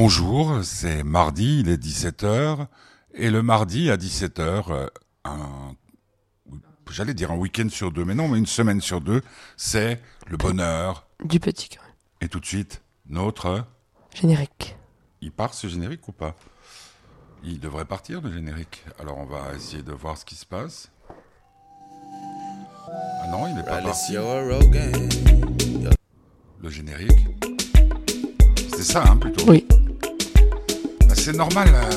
Bonjour, c'est mardi, il est 17h, et le mardi à 17h, euh, un, j'allais dire un week-end sur deux, mais non, mais une semaine sur deux, c'est le bonheur. Du petit. Et tout de suite, notre... Générique. Il part ce générique ou pas? Il devrait partir le générique. Alors on va essayer de voir ce qui se passe. Ah non, il n'est pas parti. Le générique. C'est ça, hein, plutôt? Oui. C'est normal. euh,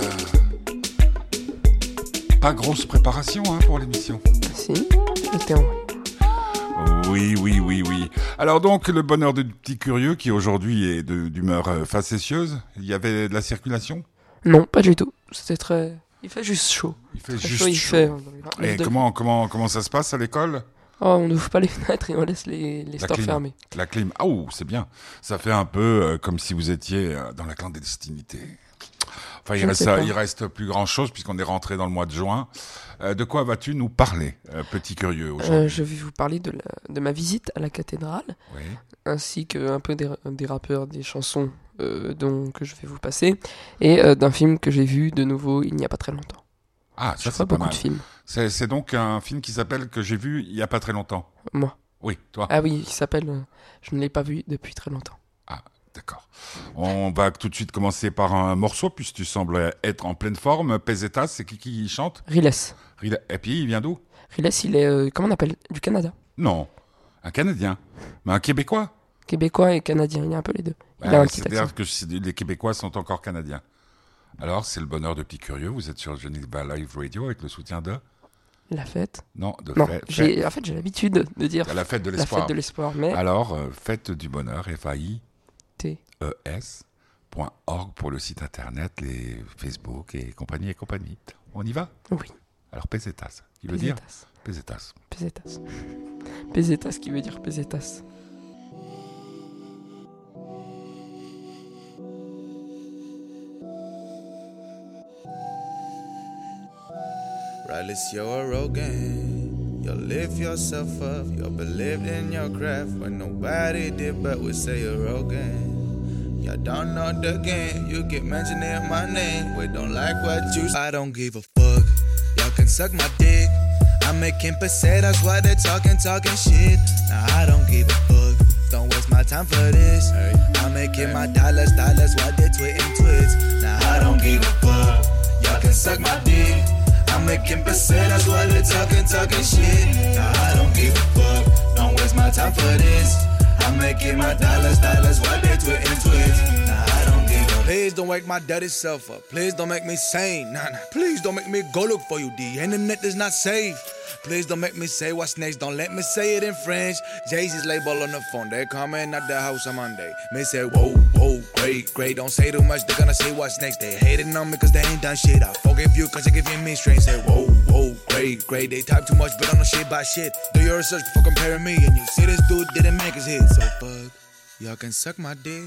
Pas grosse préparation hein, pour l'émission. Si, j'étais en... Oui, oui, oui, oui. Alors donc, le bonheur du petit curieux qui aujourd'hui est de- d'humeur euh, facétieuse. Il y avait de la circulation? Non, pas du tout. C'était très... Il fait juste chaud. Il fait Très juste chaud, il chaud. fait... euh, dans les 29 Et comment, comment, comment ça se passe à l'école? Oh, on n'ouvre pas les fenêtres et on laisse les, les La stores clim. fermés. La clim. Ah, ouh, c'est bien. Ça fait un peu euh, comme si vous étiez euh, dans la clandestinité. Enfin, il reste, il reste plus grand chose puisqu'on est rentré dans le mois de juin. Euh, de quoi vas-tu nous parler, euh, petit curieux, aujourd'hui Euh, je vais vous parler de, la- de ma visite à la cathédrale, Oui. ainsi que un peu des, des rappeurs, des chansons dont, que je vais vous passer, et d'un film que j'ai vu de nouveau il n'y a pas très longtemps. Ah, ça c'est pas beaucoup mal. de films. C'est donc un film qui s'appelle que j'ai vu il y a pas très longtemps. Moi. Oui, toi. Ah oui, il s'appelle... je ne l'ai pas vu depuis très longtemps. D'accord. On va tout de suite commencer par un morceau puisque tu sembles être en pleine forme. Pesetas, c'est qui qui chante? Riles. Et puis il vient d'où? Riles, il est... euh, comment on appelle? Du Canada. Non, un Canadien, mais un Québécois. Québécois et Canadien, il y a un peu les deux. Il Ouais, a un petit accent. C'est-à-dire que les Québécois sont encore Canadiens. Alors, c'est le bonheur de Petit Curieux. Vous êtes sur Geneva Live Radio avec le soutien de? La fête. non de Non, j'ai, en fait, j'ai l'habitude de dire la fête de la l'espoir. fête de l'espoir, mais Alors, euh, fête du bonheur, A I T. E S point org pour le site internet, les Facebook et compagnie et compagnie. On y va? Oui. Alors, pesetas, qui veut dire Pesetas. pesetas. Pesetas. Pesetas qui veut dire pesetas. Regardless, you're arrogant. You lift yourself up. You believed in your craft when nobody did, but we say you're arrogant. You don't know the game. You keep mentioning my name. We don't like what you. I don't give a fuck. Y'all can suck my dick. I'm making pesetas while they're talking, talking shit. Nah, I don't give a fuck. Don't waste my time for this. I'm making my dollars, dollars while they're tweeting twits. Nah, I don't give a fuck. Y'all can suck my dick. I'm making pesetas while they're talking, talking shit. Nah, I don't give a fuck. Don't waste my time for this. I'm making my dollars, dollars while they're tweeting twits. Please don't wake my dirty self up. Please don't make me sane. Nah, nah. Please don't make me go look for you. The internet is not safe. Please don't make me say what's next. Don't let me say it in French. Jay-Z's label on the phone. They coming at the house on Monday. Me say, whoa, whoa, great, great. Don't say too much. They're gonna say what's next. They hating on me cause they ain't done shit. I forgive you cause you're giving me strength. Say, whoa, whoa, great, great. They type too much but don't know shit by shit. Do your research before comparing me. And you see this dude didn't make his hit. So fuck, y'all can suck my dick.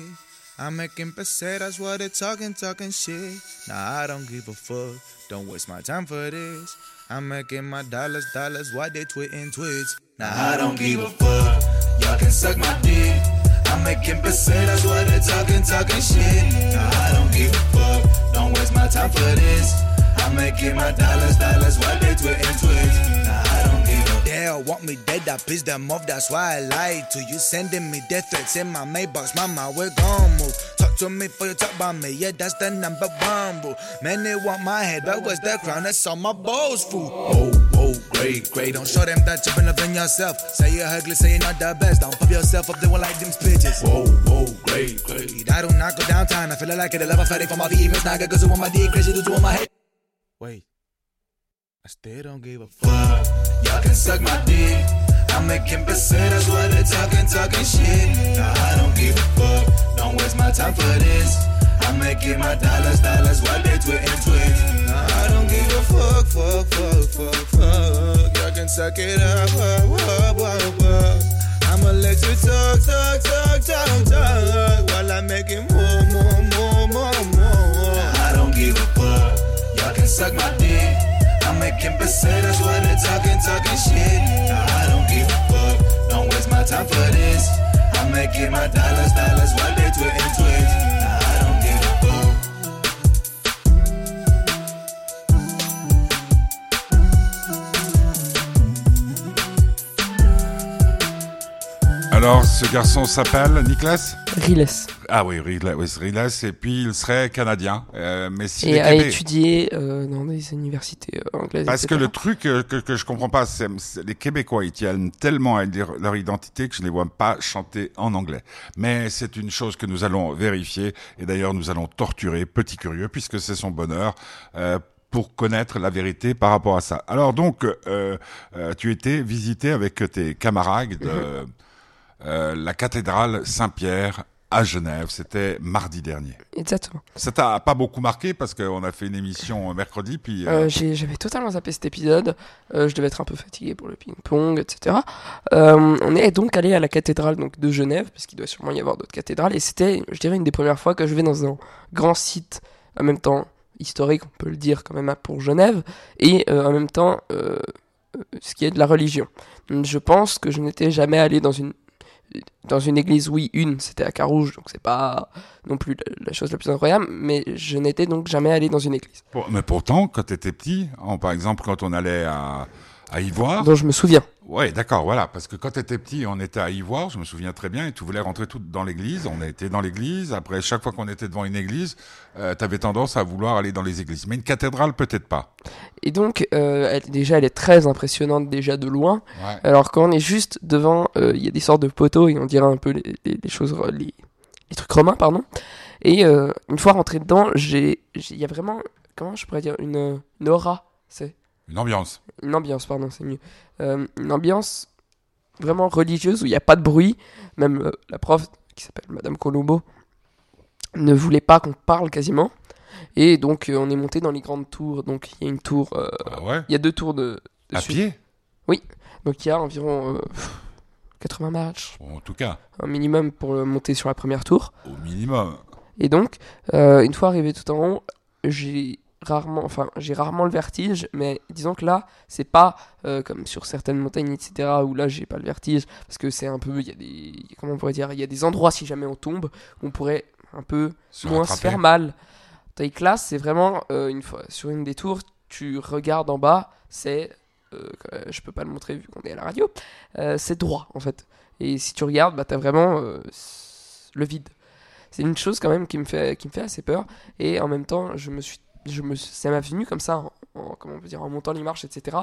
I'm making pesetas while they're talking, talking shit. Nah, I don't give a fuck. Don't waste my time for this. I'm making my dollars, dollars while they tweeting tweets. Nah, I don't give a fuck. Y'all can suck my dick. I'm making pesetas while they're talking, talking shit. Nah, I don't give a fuck. Don't waste my time for this. I'm making my dollars, dollars while they tweeting tweets. Nah, I don't give a They want me dead, I pissed them off, that's why I lied to you. Sending me death threats in my mailbox, mama, we're gon' move. Talk to me for you talk about me, yeah, that's the number one rule. Man, they want my head, but what's the crown? That's all my balls, fool. Oh, oh, great, great. Don't show them that you're enough in yourself. Say you're ugly, say you're not the best. Don't pump yourself up, they won't like them bitches. Whoa, whoa, great, great. I do not knock go downtown, I feel like it. I love a fighting for my females, nigga, cause you want my dick, crazy, do want my head. Wait. I still don't give a fuck. Y'all can suck my dick. I'm making pesetas while they're talking, talking shit. Nah, I don't give a fuck. Don't waste my time for this. I'm making my dollars, dollars while they're tweets. Nah, I don't give a fuck, fuck, fuck, fuck, fuck. Y'all can suck it up, up, up, up, up. I'ma let you talk, talk, talk, talk, talk. While I'm making more, more, more, more, more. Nah, I don't give a fuck. Y'all can suck my dick. I'm making pesetas while they're talking, talking shit. Nah, I don't give a fuck. Don't waste my time for this. I'm making my dollars, dollars while they're tweeting tweets. Alors, ce garçon s'appelle Nicolas Riles. Ah oui, Riles, oui, Riles, et puis il serait canadien. Euh, mais s'il Et a étudié euh, dans des universités euh, anglaises. Parce que le truc euh, que, que je comprends pas, c'est les Québécois, ils tiennent tellement à dire leur identité que je ne les vois pas chanter en anglais. Mais c'est une chose que nous allons vérifier, et d'ailleurs nous allons torturer Petit Curieux, puisque c'est son bonheur. euh, pour connaître la vérité par rapport à ça. Alors donc, euh, euh, tu étais visité avec tes camarades de euh, la cathédrale Saint-Pierre à Genève. C'était mardi dernier. Exactement. Ça t'a pas beaucoup marqué parce qu'on a fait une émission mercredi, puis euh, Euh, J'avais totalement zappé cet épisode. Euh, je devais être un peu fatigué pour le ping-pong, etc. On est donc allé à la cathédrale donc, de Genève, parce qu'il doit sûrement y avoir d'autres cathédrales. Et c'était, je dirais, une des premières fois que je vais dans un grand site, en même temps historique, on peut le dire quand même hein, pour Genève, et en même temps ce qui est de la religion. Je pense que je n'étais jamais allé dans une dans une église, oui, une, c'était à Carouge, donc c'est pas non plus la, chose la plus incroyable, mais je n'étais donc jamais allé dans une église, mais pourtant, quand tu étais petit, par exemple, quand on allait à, à Ivoire, dont je me souviens. ouais, d'accord, voilà, parce que quand tu étais petit, on était à Ivoire, je me souviens très bien, et tu voulais rentrer tout dans l'église, on était dans l'église, après, chaque fois qu'on était devant une église, euh, tu avais tendance à vouloir aller dans les églises. Mais une cathédrale, peut-être pas. Et donc, euh, elle- déjà, elle est très impressionnante déjà de loin. Ouais. Alors quand on est juste devant, euh, il y a des sortes de poteaux et on dirait un peu les, les- les choses, les, les trucs romains, pardon. Et une fois rentré dedans, j'ai, j'ai- il y a vraiment, comment je pourrais dire, une, une aura, c'est Une ambiance. une ambiance, pardon, c'est mieux. Euh, une ambiance vraiment religieuse où il n'y a pas de bruit. Même euh, la prof, qui s'appelle Madame Colombo, ne voulait pas qu'on parle quasiment. Et donc euh, on est monté dans les grandes tours. Donc il y a une tour, Ah ouais? il y a deux tours de, de À pied? Donc il y a environ euh, 80 matchs, Bon, En tout cas, un minimum pour monter sur la première tour. au minimum. Et donc, une fois arrivé tout en haut, j'ai rarement, enfin, j'ai rarement le vertige, mais disons que là, c'est pas euh, comme sur certaines montagnes, etc., où là, j'ai pas le vertige, parce que c'est un peu, il y a des, comment on pourrait dire, il y a des endroits, si jamais on tombe, où on pourrait un peu Se moins se faire mal. Classe, c'est vraiment euh, une fois sur une des tours, tu regardes en bas, c'est, euh, euh, je peux pas le montrer vu qu'on est à la radio, c'est droit en fait. Et si tu regardes, bah t'as vraiment le vide. C'est une chose quand même qui me fait qui me fait assez peur. Et en même temps, je me suis, je me, ça m'a venu comme ça, en, en- comment on peut dire, en montant les marches, etc.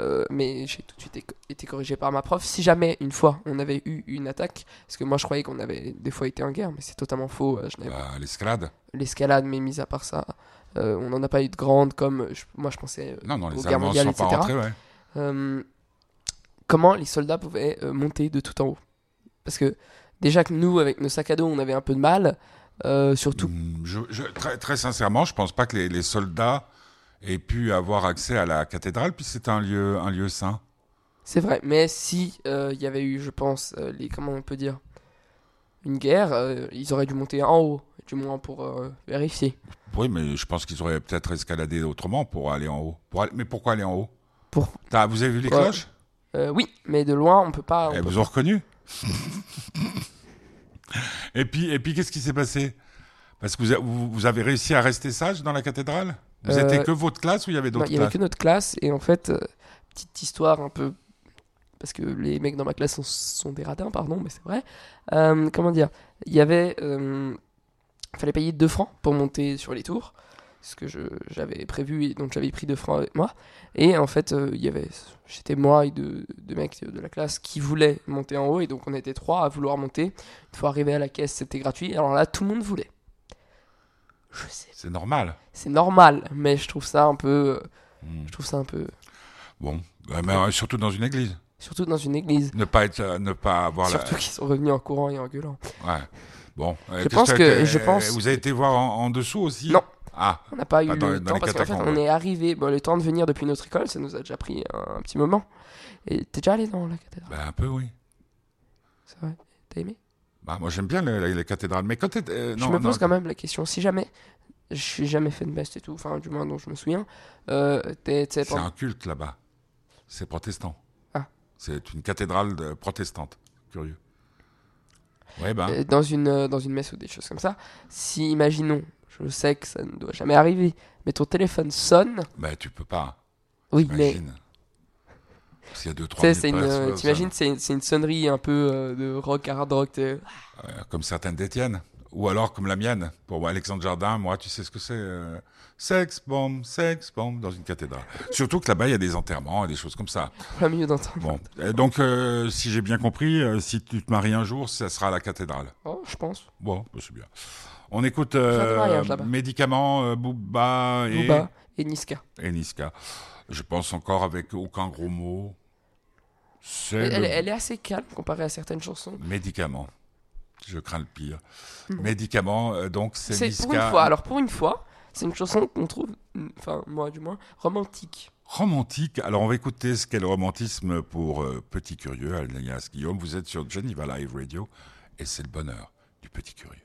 Euh, mais j'ai tout de suite été- corrigé par ma prof. Si jamais une fois on avait eu une attaque, parce que moi je croyais qu'on avait des fois été en guerre, mais c'est totalement faux. euh, Je Bah, L'escalade. l'escalade, mais mis à part ça, euh, on n'en a pas eu de grande comme je- moi je pensais. euh, Non, non, aux les guerres mondiales, sont pas etc. rentrés, ouais. euh, comment les soldats pouvaient euh, monter de tout en haut? Parce que déjà que nous, avec nos sacs à dos, on avait un peu de mal, euh, surtout. Je- je- très, très sincèrement, je pense pas que les, les soldats aient pu avoir accès à la cathédrale, puis c'est un lieu, un lieu saint. C'est vrai, mais si euh, il y avait eu, je pense, euh, les comment on peut dire, une guerre, euh, ils auraient dû monter en haut, du moins pour euh, vérifier. Oui, mais je pense qu'ils auraient peut-être escaladé autrement pour aller en haut. Pour aller- Mais pourquoi aller en haut? Pour- Vous avez vu les cloches? Euh, oui, mais de loin, on peut pas. on Elles peut vous ont reconnu? Et puis, et puis qu'est-ce qui s'est passé? Parce que vous, avez réussi à rester sage dans la cathédrale? Vous Euh, étiez que votre classe ou il y avait Non, d'autres il y avait que notre classe et en fait, euh, petite histoire un peu parce que les mecs dans ma classe sont, sont des radins, pardon, mais c'est vrai. Euh, comment dire? Il y avait, euh, fallait payer 2 francs pour monter sur les tours, ce que j'avais prévu et donc j'avais pris 2 francs avec moi. Et en fait, euh, il y avait, j'étais moi et deux, deux mecs de la classe qui voulaient monter en haut et donc on était trois à vouloir monter. Une fois arrivé à la caisse, c'était gratuit. Alors là, tout le monde voulait. Je sais, C'est normal. c'est normal, mais je trouve ça un peu, euh, Hmm. je trouve ça un peu Bon, mais euh, surtout dans une église. surtout dans une église. Ne pas être, euh, ne pas avoir la. Surtout qu'ils sont revenus en courant et en gueulant. Ouais. Bon. euh, Je pense que- je euh, pense- Vous avez été voir en, en dessous aussi Non. Ah. On n'a pas eu dans- le dans temps parce qu'en fait on est arrivé, bon, le temps de venir depuis notre école, ça nous a déjà pris un, un petit moment. Et t'es déjà allé dans la cathédrale, Bah, un peu, oui. c'est vrai T'as aimé? Bah, moi, j'aime bien les, les- les cathédrales. Mais quand euh, Je non, me non, pose quand même la question, si jamais, je suis jamais fait de best et tout, enfin du moins dont je me souviens, euh, C'est pendant- un culte là-bas. C'est protestant. Ah. C'est une cathédrale de- protestante. Curieux. Ouais, ben. euh, dans, une, euh, dans une messe ou des choses comme ça, si imaginons, je sais que ça ne doit jamais arriver, mais ton téléphone sonne, Bah, tu peux pas. oui mais Imagine. S'il y a deux, trois une, minutes ça- t'imagines, c'est une, une sonnerie un peu euh, de rock, hard rock. Euh, comme certaines d'Étienne. Ou alors comme la mienne. Pour moi, Alexandre Jardin, moi, tu sais ce que c'est euh, Sex bomb, sex bomb dans une cathédrale. Surtout que là-bas, il y a des enterrements et des choses comme ça. Plein milieu d'entendre. Bon, Et donc, euh, si j'ai bien compris, euh, si tu te maries un jour, ça sera à la cathédrale. Oh, je pense. Bon, bah, c'est bien. On écoute euh, médicaments, euh, Booba et, Booba et Niska. et Niska. Je pense encore avec aucun gros mot. Elle, le elle- elle est assez calme comparée à certaines chansons. médicament. Je crains le pire. Non. Médicament, euh, donc c'est Niska. pour une fois. Alors pour une fois, c'est une chanson qu'on trouve, mm, enfin moi du moins, romantique. Romantique. Alors, on va écouter ce qu'est le romantisme pour euh, Petit Curieux, alias Guillaume. Vous êtes sur Geneva Live Radio et c'est le bonheur du Petit Curieux.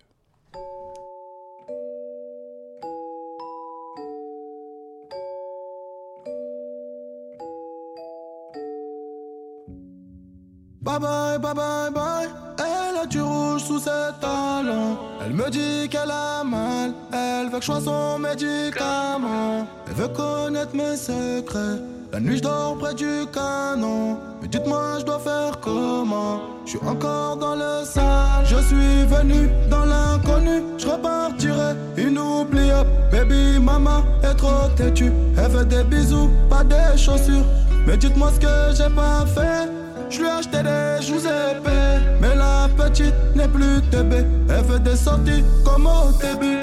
Bye bye, bye bye, bye. Elle a du rouge sous ses talons. Elle me dit qu'elle a mal. Elle veut que je sois son médicament. Elle veut connaître mes secrets. La nuit, je dors près du canon. Mais dites-moi, je dois faire comment? Je suis encore dans le sale. Je suis venu dans l'inconnu. Je repartirai inoubliable. Baby, maman est trop têtue. Elle veut des bisous, pas des chaussures. Mais dites-moi ce que j'ai pas fait. Je lui ai acheté des joues épais Mais la petite n'est plus TB Elle veut des sorties comme au début.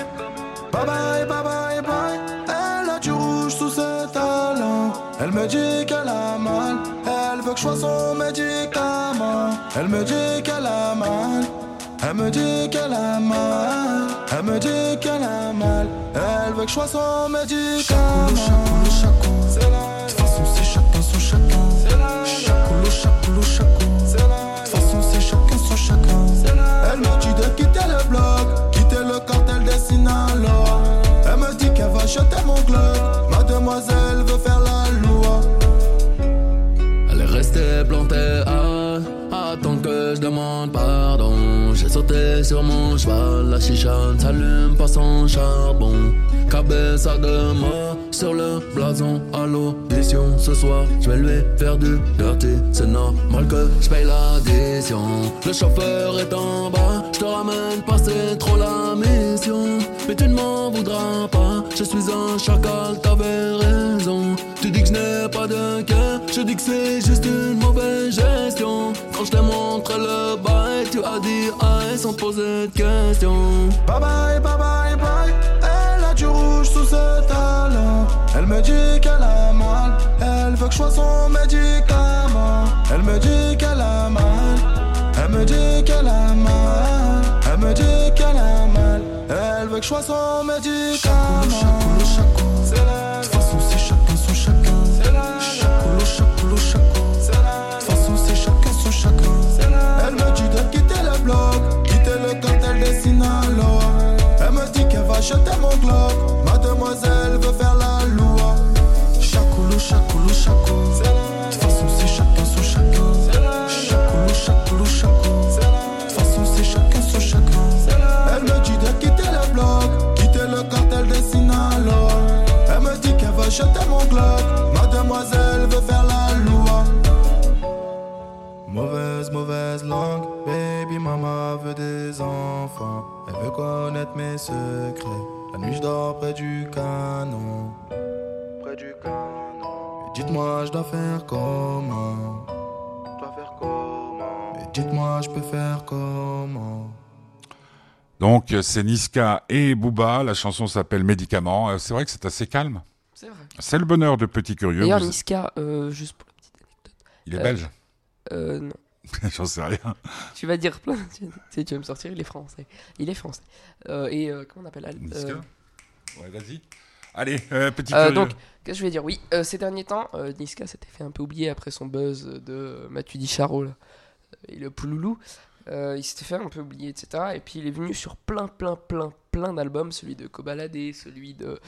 Bye bye, bye bye, bye. Elle a du rouge sous ses talons. Elle me dit qu'elle a mal. Elle veut que je sois son médicament. Elle me dit qu'elle a mal. Elle me dit qu'elle a mal, elle me dit qu'elle a mal, elle veut que je sois son médicament. C'est la De toute façon, c'est chacun son chacun. C'est la De toute façon, c'est chacun son chacun. Elle me dit de quitter le bloc, quitter le cartel des Sinaloa. Elle me dit qu'elle va jeter mon club. Mademoiselle veut faire la loi. Elle est restée plantée à attendre que je demande pardon. J'ai sauté sur mon cheval, la chicha ne s'allume pas sans charbon. Cabeza de mort sur le blason à l'audition. Ce soir, je vais lui faire du dirty. C'est normal que je paye l'addition. Le chauffeur est en bas, je te ramène pas, c'est trop la mission. Mais tu ne m'en voudras pas, je suis un chacal, t'avais raison. Tu dis que je n'ai pas de cœur, je dis que c'est juste une mauvaise gestion. Quand je t'ai montré le bail, tu as dit aïe sans poser de questions. Bye bye, bye bye, bye. Dit qu'elle a mal. Elle veut que je sois son médicament. Elle me dit qu'elle a mal. Elle me dit qu'elle a mal. Elle me dit qu'elle a mal. Elle veut que je sois son médicament. C'est Niska et Booba. La chanson s'appelle Médicament. Euh, C'est vrai que c'est assez calme. C'est vrai. C'est le bonheur de Petit Curieux. D'ailleurs, Vous- Niska, euh, juste pour la petite anecdote. Il est euh, belge Euh, non. J'en sais rien. Tu vas dire plein. Tu, tu sais, tu vas me sortir, il est français. Il est français. Euh, et euh, comment on appelle elle Niska Euh, Ouais, vas-y. Allez, euh, Petit Euh, Curieux. donc, qu'est-ce que je vais dire? Oui, euh, ces derniers temps, euh, Niska s'était fait un peu oublier après son buzz de euh, Mathieu Dicharo là, et le Pouloulou. Euh, il s'était fait un peu oublier, etc. Et puis il est venu sur plein, plein, plein, plein d'albums. Celui de Kobalade, celui de.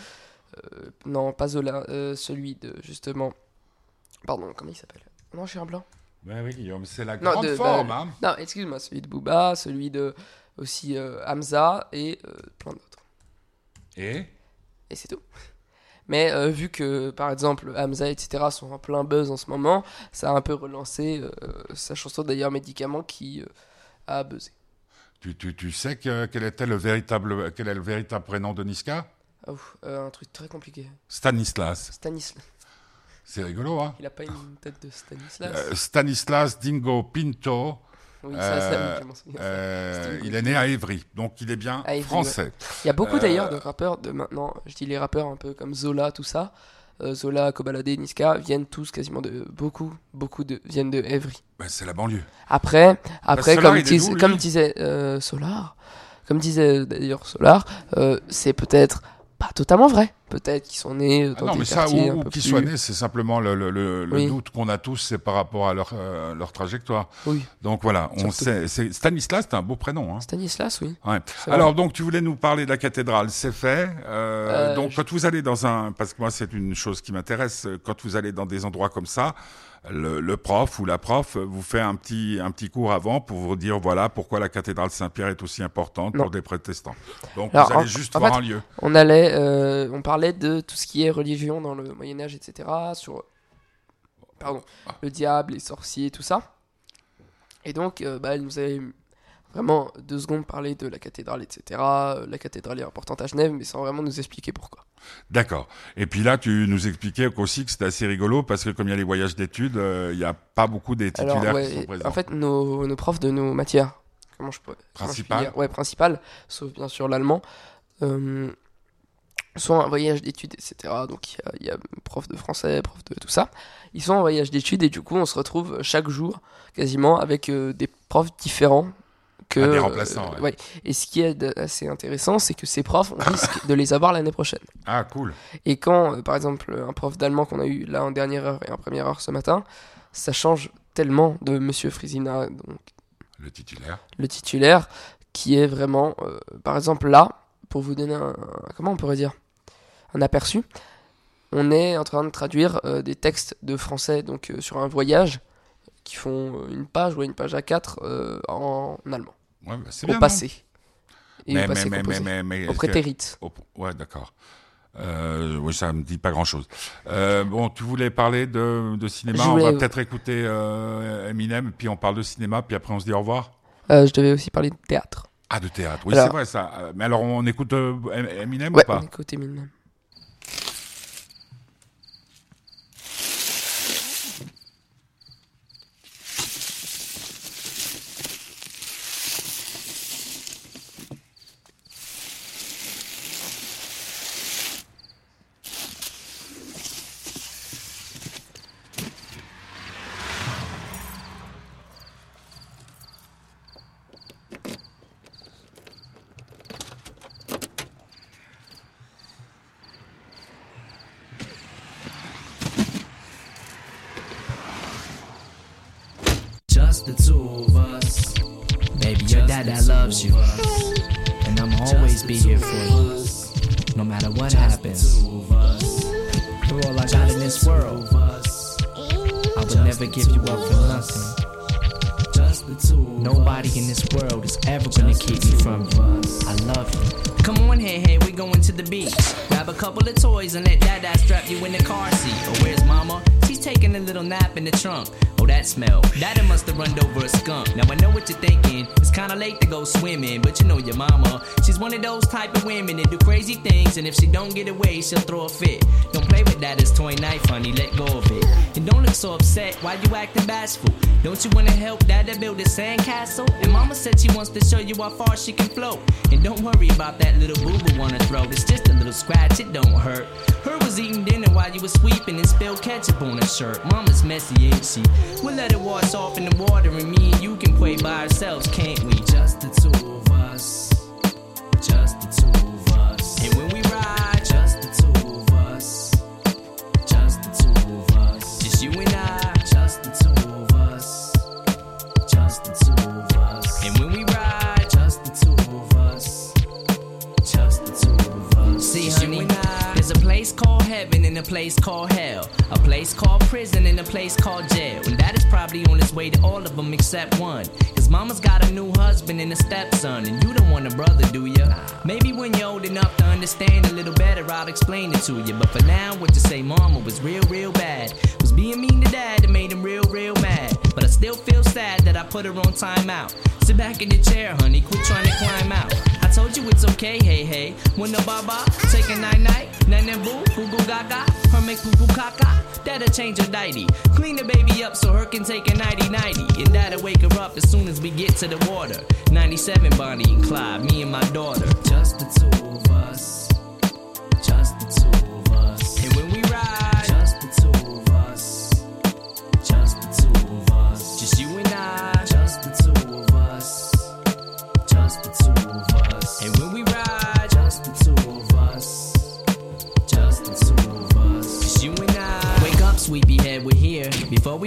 euh, non, pas Zola, euh, celui de justement. Pardon, comment il s'appelle? Non, je suis un blanc. Ouais, oui, Guillaume, c'est la Non, grande de- forme. bah, hein. Non, excuse-moi, celui de Booba, celui de aussi Hamza et plein d'autres. Et? Et c'est tout. Mais euh, vu que, par exemple, Hamza, etc. sont en plein buzz en ce moment, ça a un peu relancé euh, sa chanson d'ailleurs Médicament qui euh, a buzzé. Tu, tu, tu sais que, quel était le véritable, quel est le véritable prénom de Niska? Euh, un truc très compliqué. Stanislas. Stanislas. C'est rigolo, hein? Il a pas une tête de Stanislas Euh, Stanislas Dingo Pinto. Oui, ça, ça, euh, euh, il est né à Évry, donc il est bien À Évry, français. Il y a beaucoup euh, d'ailleurs de rappeurs de maintenant, je dis les rappeurs un peu comme Zola, tout ça. Euh, Zola, Kobalade, Niska viennent tous quasiment de beaucoup, beaucoup de viennent de Evry. Ben, c'est la banlieue. Après, après Solar, comme, dis- comme disait euh, Solar, comme disait d'ailleurs Solar, euh, c'est peut-être pas totalement vrai. Peut-être qu'ils sont nés Ah dans non, des mais ça, quartiers peu qu'ils plus- soient nés, c'est simplement le, le- le- le Oui. doute qu'on a tous, c'est par rapport à leur, euh, leur trajectoire. Oui, Donc voilà, on sait. Stanislas, c'est un beau prénom. Hein. Stanislas, oui. Ouais. Alors donc tu voulais nous parler de la cathédrale, c'est fait. Euh, Euh, donc je- quand vous allez dans un, parce que moi c'est une chose qui m'intéresse, quand vous allez dans des endroits comme ça, le, le prof ou la prof vous fait un petit un petit cours avant pour vous dire voilà pourquoi la cathédrale Saint-Pierre est aussi importante Non. pour des protestants. Donc Alors, vous allez en- juste en voir fait- un lieu. On allait, euh, on parlait de tout ce qui est religion dans le Moyen Âge, etc. Sur, pardon, le diable, les sorciers, tout ça. Et donc, euh, bah, elle nous avait vraiment deux secondes parlé de la cathédrale, etc. Euh, La cathédrale est importante à Genève, mais sans vraiment nous expliquer pourquoi. D'accord. Et puis là tu nous expliquais aussi que c'était assez rigolo parce que comme il y a les voyages d'études, euh, il n'y a pas beaucoup des Alors, titulaires ouais, qui sont présents. en fait, nos, nos profs de nos matières, comment je peux, comment je Ouais, principales, sauf bien sûr l'allemand, euh, sont en voyage d'études, etc. Donc il y a, il y a prof de français, prof de tout ça. Ils sont en voyage d'études et du coup, on se retrouve chaque jour quasiment avec euh, des profs différents. Que, Ah, des remplaçants, euh, ouais. Et ce qui est assez intéressant, c'est que ces profs, on risque de les avoir l'année prochaine. Ah cool. Et quand, euh, par exemple, un prof d'allemand qu'on a eu là en dernière heure et en première heure ce matin, ça change tellement de Monsieur Frisina, donc Le titulaire. le titulaire, qui est vraiment, euh, par exemple là, pour vous donner un, un- comment on pourrait dire, un aperçu, on est en train de traduire euh, des textes de français donc euh, sur un voyage qui font euh, une page ou une page à quatre euh, en allemand, Ouais, bah, au bien. passé. Et mais, au passé mais, composé. mais, au est-ce que-. Oh, ouais, d'accord. Euh, oui, ça me dit pas grand-chose. Euh, bon, tu voulais parler de, de cinéma. Je On va peut-être écouter Eminem, puis on parle de cinéma, puis après on se dit au revoir. Je devais aussi parler de théâtre. Ah, de théâtre. Oui, Alors- c'est vrai ça. Mais alors, on écoute Eminem Ouais, ou pas on écoute Eminem. Two of us. Baby, your dad that loves you. And I'ma always be here for you. No matter what happens. Through all I got in this world, I would never give you up for nothing. Just the two. Nobody in this world is ever gonna keep me from you. I love you. Come on, hey, hey, we're going to the beach. Grab a couple of toys and let dad strap you in the car seat. Oh, where's mama? She's taking a little nap in the trunk. That smell. Daddy must have run over a skunk. Now I know what you're thinking. It's kinda late to go swimming, but you know your mama. She's one of those type of women that do crazy things, and if she don't get away, she'll throw a fit. Don't play with that daddy's toy knife, honey. Let go of it. And don't look so upset. Why you acting bashful? Don't you wanna help dad build a sandcastle? And mama said she wants to show you how far she can float. And don't worry about that little boo boo on her throat. It's just a little scratch, it don't hurt. Her was eating dinner while you was sweeping and spilled ketchup on her shirt. Mama's messy, ain't she? We'll let it wash off in the water, and me and you can play by ourselves, can't of them except one. His mama's got a new husband and a stepson. And you don't want a brother, do ya? Maybe when you're old enough to understand a little better, I'll explain it to you. But for now, what you say, mama was real, real bad. Was being mean to dad that made him real, real mad. But I still feel sad that I put her on timeout. Sit back in the chair, honey, quit trying to climb out. Told you it's okay, hey, hey. When the baba, take a night night, nana boo, goo goo gaga, her make poo poo caca. That'll change her nighty. Clean the baby up so her can take a nighty nighty. And that'll wake her up as soon as we get to the water. 97 Bonnie and Clyde, me and my daughter. Just the two of us. Just the two of us. And when we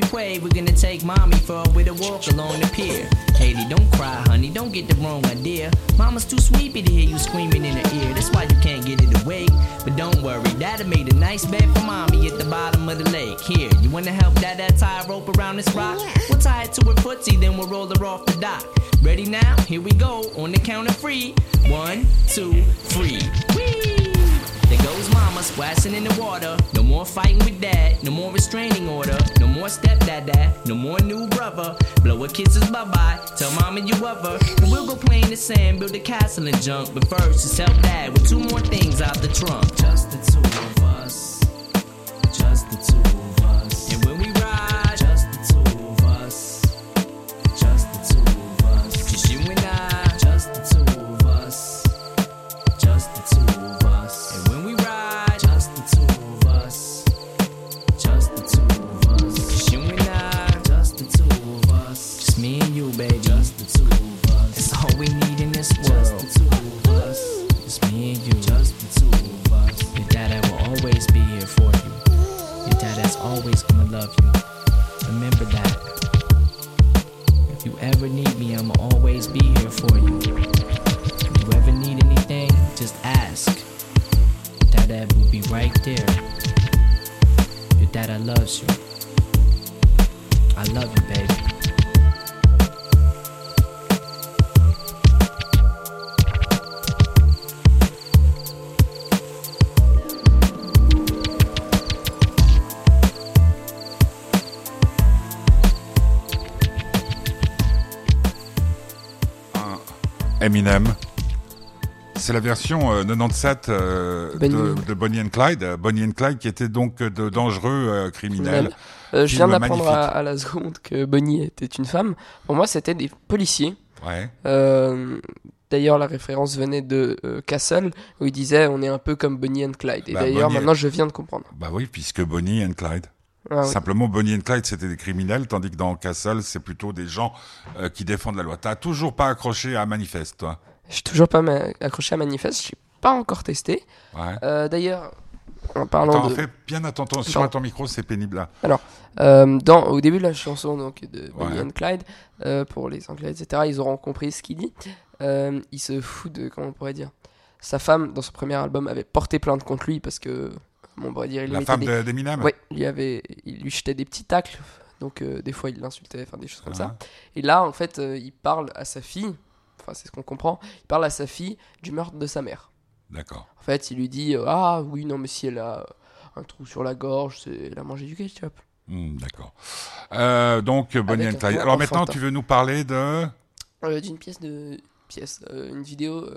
we pray, we're gonna take mommy for a with a walk along the pier. Haley, don't cry, honey, don't get the wrong idea. Mama's too sleepy to hear you screaming in her ear. That's why you can't get it awake. But don't worry, Daddy made a nice bed for mommy at the bottom of the lake. Here, you wanna help Dada tie a rope around this rock? We'll tie it to her footsie, then we'll roll her off the dock. Ready now? Here we go, on the count of three. One, two, three. Whee! Goes mama splashing in the water. No more fighting with dad, no more restraining order. No more stepdad dad, no more new brother. Blow her kisses bye bye, tell mama you love her. And we'll go play in the sand, build a castle and junk. But first, just help dad with two more things out the trunk. Just the two of us. Just the two Eminem. C'est la version euh, 97 euh, Bonnie. de, de Bonnie and Clyde. Euh, Bonnie and Clyde qui était donc de dangereux euh, criminels. Euh, je viens d'apprendre à, à la seconde que Bonnie était une femme. Pour moi, c'était des policiers. Ouais. Euh, D'ailleurs, la référence venait de euh, Castle, où il disait on est un peu comme Bonnie and Clyde. Et Bah, d'ailleurs, Bonnie- maintenant, je viens de comprendre. Bah oui, puisque Bonnie and Clyde. Ah, oui. Simplement, Bonnie and Clyde, c'était des criminels, tandis que dans Castle, c'est plutôt des gens euh, qui défendent la loi. T'as toujours pas accroché à Manifeste, toi? Je suis toujours pas accroché à Manifest, je pas encore testé. Ouais. Euh, D'ailleurs, en parlant Attends, de. fais bien attention sur Pardon. ton micro, c'est pénible là. Euh, dans, au début de la chanson donc, de Bonnie Ouais. and Clyde, euh, pour les Anglais, etc., ils auront compris ce qu'il dit. Euh, il se fout de, comment on pourrait dire, sa femme, dans son premier album, avait porté plainte contre lui parce que, dire, il La femme des... d'Eminem Ouais, il avait, il lui jetait des petits tacles, donc euh, des fois il l'insultait, enfin des choses comme Ah. ça. Et là, en fait, euh, il parle à sa fille, enfin c'est ce qu'on comprend, il parle à sa fille du meurtre de sa mère. D'accord. En fait, il lui dit euh, Ah oui, non, mais si elle a un trou sur la gorge, elle a mangé du ketchup. Hmm, D'accord. Donc, Bonnie and Clyde. Alors maintenant, tu veux nous parler de... D'une pièce de. pièce, une vidéo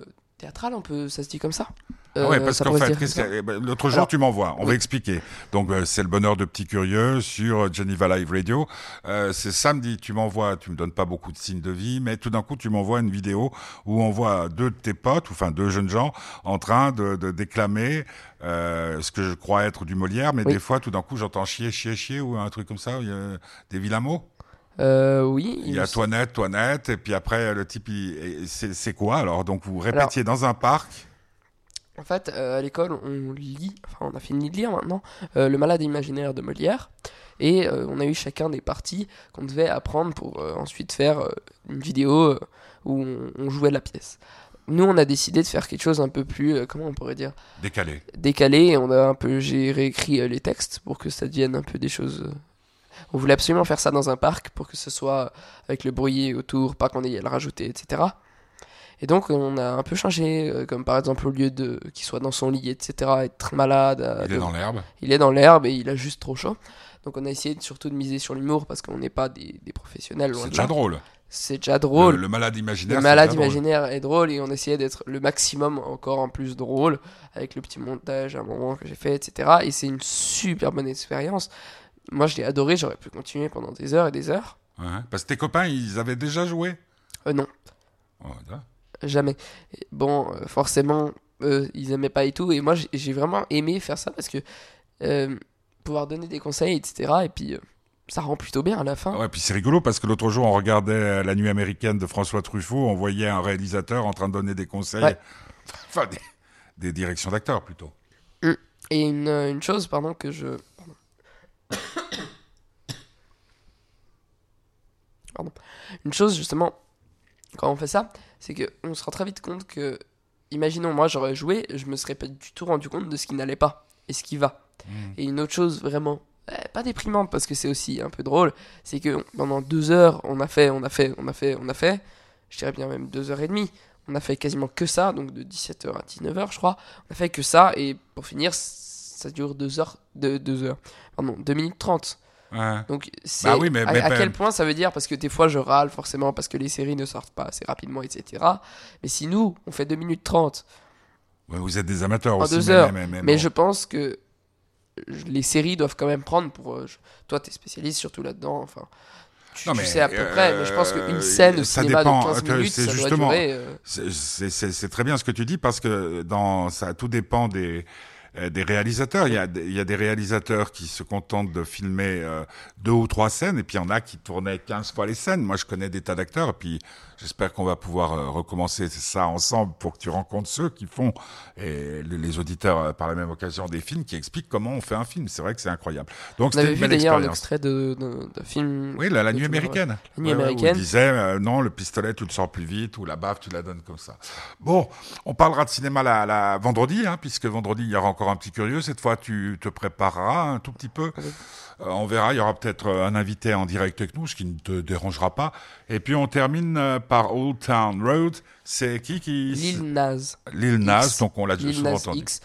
théâtrale, on peut, ça se dit comme ça Ah ouais, Euh, parce qu'en fait, que- eh ben, l'autre jour, Alors, tu m'envoies. On va expliquer. Donc, euh, c'est le bonheur de petits curieux sur euh, Geneva Live Radio. Euh, c'est samedi. Tu m'envoies. Tu me donnes pas beaucoup de signes de vie, mais tout d'un coup, tu m'envoies une vidéo où on voit deux de tes potes, ou enfin deux jeunes gens, en train de, de déclamer ce que je crois être du Molière, mais Oui. des fois, tout d'un coup, j'entends chier, chier, chier ou un truc comme ça. Il y a des vilains mots. Euh, oui. Il y a Toinette, Toinette, et puis après, le type, il- c'est quoi alors? Donc, vous Alors- répétiez dans un parc? En fait, euh, à l'école, on lit, enfin on a fini de lire maintenant, euh, Le malade imaginaire de Molière. Et on a eu chacun des parties qu'on devait apprendre pour ensuite faire une vidéo où on, on jouait la pièce. nous, on a décidé de faire quelque chose un peu plus, euh, comment on pourrait dire, Décalé. décalé. Et on a un peu, j'ai réécrit euh, les textes pour que ça devienne un peu des choses. On voulait absolument faire ça dans un parc pour que ce soit avec le bruit autour, pas qu'on ait à le rajouter, etc. Et donc, on a un peu changé, euh, comme par exemple, au lieu de qu'il soit dans son lit, etc., être malade, euh, Il est dans l'herbe. il est dans l'herbe et il a juste trop chaud. Donc, on a essayé surtout de miser sur l'humour parce qu'on n'est pas des, des professionnels. C'est déjà là. drôle. C'est déjà drôle. Le, le malade imaginaire. Le malade drôle. imaginaire est drôle et on essayait d'être le maximum encore en plus drôle avec le petit montage à un moment que j'ai fait, etc. Et c'est une super bonne expérience. Moi, je l'ai adoré, j'aurais pu continuer pendant des heures et des heures. Ouais, Parce que tes copains, ils avaient déjà joué. Euh, non, Oh, jamais. Et bon, euh, forcément, euh, ils aimaient pas et tout. Et moi, j'ai- vraiment aimé faire ça parce que euh, pouvoir donner des conseils, etc. Et puis, ça rend plutôt bien à la fin. Ouais, puis c'est rigolo parce que l'autre jour, on regardait La Nuit américaine de François Truffaut, on voyait un réalisateur en train de donner des conseils, Ouais. enfin des, des directions d'acteurs plutôt. Et une, une chose, pardon, que je. Pardon. Pardon. Une chose, justement, quand on fait ça, c'est qu'on se rend très vite compte que. Imaginons, moi j'aurais joué, je me serais pas du tout rendu compte de ce qui n'allait pas et ce qui va. Et une autre chose vraiment. eh, pas déprimante parce que c'est aussi un peu drôle, c'est que pendant deux heures, on a fait, on a fait, on a fait, on a fait, je dirais bien même deux heures et demie, on a fait quasiment que ça, donc de 17h à 19h, je crois. On a fait que ça, et pour finir, ça dure 2 heures, de, deux heures, pardon, 2 minutes 30. Ouais. Donc, c'est Bah oui, mais- à, mais- à mais- quel point ça veut dire Parce que des fois, je râle forcément parce que les séries ne sortent pas assez rapidement, etc. Mais si nous, on fait 2 minutes 30, Ouais, vous êtes des amateurs En aussi. deux heures. Mais, mais bon. je pense que les séries doivent quand même prendre pour. euh, je- toi, t'es spécialiste surtout là-dedans, enfin. Tu, Non, tu mais, sais à peu près, mais je pense euh, qu'une scène au ça cinéma dépend, de 15 que minutes, c'est ça doit justement- durer. euh, C'est- très bien ce que tu dis parce que dans ça tout dépend des euh, des réalisateurs. Il y, a, des- il y a des réalisateurs qui se contentent de filmer euh, deux ou trois scènes et puis il y en a qui tournaient 15 fois les scènes. Moi, je connais des tas d'acteurs et puis j'espère qu'on va pouvoir euh, recommencer ça ensemble pour que tu rencontres ceux qui font et les, auditeurs euh, par la même occasion des films qui expliquent comment on fait un film. C'est vrai que c'est incroyable. Donc On avait vu d'ailleurs un expérience. extrait de- de- d'un film. Oui, la, nuit américaine. La nuit Ouais, ouais, où américaine. il disait, euh, non, le pistolet, tu le sors plus vite, ou la baffe, tu la donnes comme ça. Bon, on parlera de cinéma la, la vendredi, hein, puisque vendredi, il y aura encore un petit curieux. Cette fois, tu te prépareras un tout petit peu. Euh, on verra, il y aura peut-être euh, un invité en direct avec nous, ce qui ne te dérangera pas. Et puis, on termine euh, par Old Town Road. C'est qui qui... Lil Nas. Lil Nas, X. donc on l'a Lil souvent entendu. X.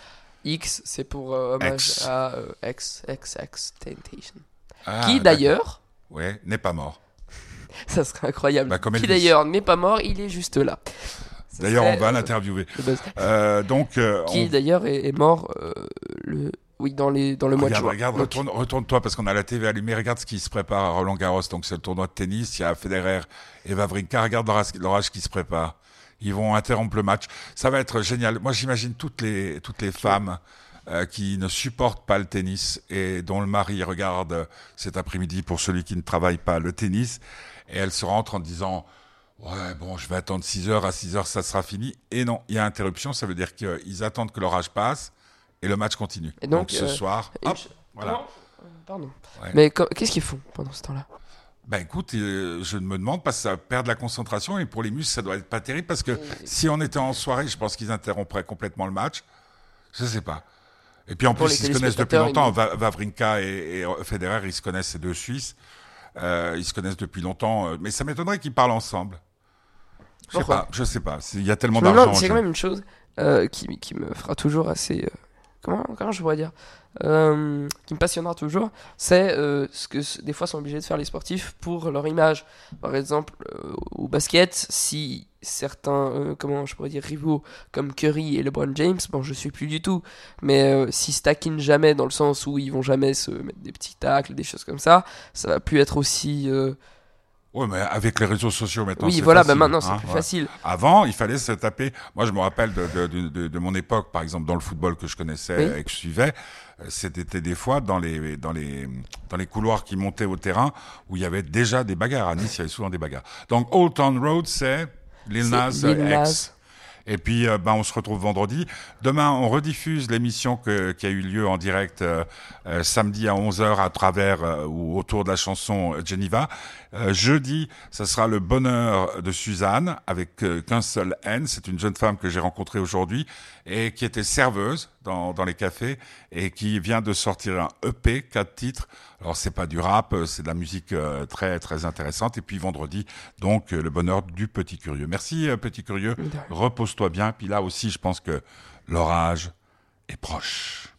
X, c'est pour euh, hommage X. à euh, X, X, X Temptation. Ah, qui d'ailleurs, Ouais, n'est pas mort. ça serait incroyable, Bah, qui d'ailleurs n'est pas mort, il est juste là. D'ailleurs, on va euh, l'interviewer. Euh, donc, euh, Qui on- d'ailleurs est, est mort euh, le, oui, dans, les, dans le mois de Regarde, juin. regarde, Donc, retourne, retourne-toi parce qu'on a la TV allumée. Regarde ce qui se prépare à Roland Garros. Donc c'est le tournoi de tennis. Il y a Federer et Wawrinka. Regarde l'orage l'orage qui se prépare. Ils vont interrompre le match. Ça va être génial. Moi, j'imagine toutes les toutes les femmes euh, qui ne supportent pas le tennis et dont le mari regarde euh, cet après-midi pour celui qui ne travaille pas le tennis et elles se rentrent en disant. Ouais, bon, je vais attendre 6 heures. À 6 heures, ça sera fini. Et non, il y a interruption. Ça veut dire qu'ils attendent que l'orage passe et le match continue. Et donc, ce euh, soir, hop, ch- voilà. Euh, Pardon. Ouais. Mais qu'est-ce qu'ils font pendant ce temps-là? Ben écoute, euh, je me demande parce que ça perd de la concentration et pour les muscles ça doit être pas terrible parce que si on était en soirée, je pense qu'ils interrompraient complètement le match. Je sais pas. Et puis en Pour plus ils se connaissent depuis longtemps. Va- Wawrinka et, et Federer, ils se connaissent ces deux Suisses. Euh, ils se connaissent depuis longtemps, euh, mais ça m'étonnerait qu'ils parlent ensemble. Je sais pas, je sais pas. Il y a tellement d'argent. c'est quand même une chose euh, qui, qui me fera toujours assez. Comment, je pourrais dire Euh, Qui me passionnera toujours, c'est euh, ce que des fois sont obligés de faire les sportifs pour leur image. Par exemple, euh, au basket, si certains, comment je pourrais dire, rivaux comme Curry et LeBron James, bon, je suis plus du tout, mais se taquinent jamais dans le sens où ils vont jamais se mettre des petits tacles, des choses comme ça, ça va plus être aussi. Ouais, mais avec les réseaux sociaux maintenant. Oui, voilà, bah maintenant c'est hein, plus ouais. facile. Avant, il fallait se taper. Moi, je me rappelle de, de, de, de- de mon époque, par exemple, dans le football que je connaissais Oui. et que je suivais. euh, C'était des fois dans les, dans, les, dans les couloirs qui montaient au terrain où il y avait déjà des bagarres. À Nice, il y avait souvent des bagarres. Donc, Old Town Road, c'est Lil Nas. X. Et puis, euh, ben, on se retrouve vendredi. Demain, on rediffuse l'émission qui a eu lieu en direct euh, euh, samedi à 11h à travers ou autour de la chanson Geneva. Euh, jeudi, ça sera le bonheur de Suzanne avec euh, qu'un seul N. C'est une jeune femme que j'ai rencontrée aujourd'hui et qui était serveuse dans, dans les cafés et qui vient de sortir un EP, quatre titres. Alors c'est pas du rap, euh, c'est de la musique euh, très très intéressante. Et puis vendredi, donc le bonheur du petit curieux. Merci petit curieux. Repose-toi bien. Puis là aussi, je pense que l'orage est proche.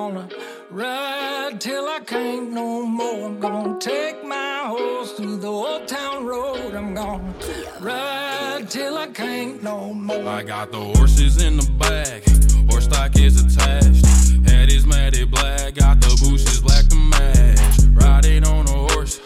Gonna ride till I can't no more. I'm gonna take my horse to the old town road. I'm gonna ride till I can't no more. I got the horses in the back, horse stock is attached. Head is matted black, got the bushes black to match. Riding on a horse,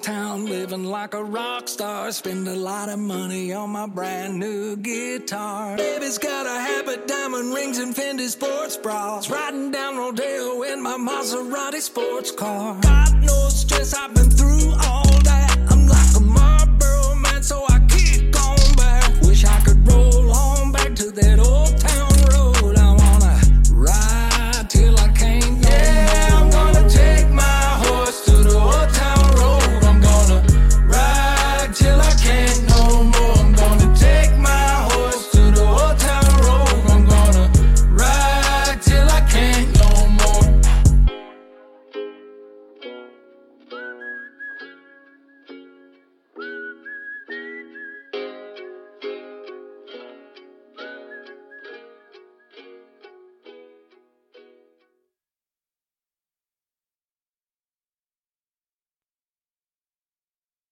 town, living like a rock star. Spend a lot of money on my brand new guitar. Baby's got a habit, diamond rings, and Fendi sports bras. Riding down Rodeo in my Maserati sports car. God knows stress, I've been through all that. I'm like a Marlboro man, so I kick on back. Wish I could roll on back to that old.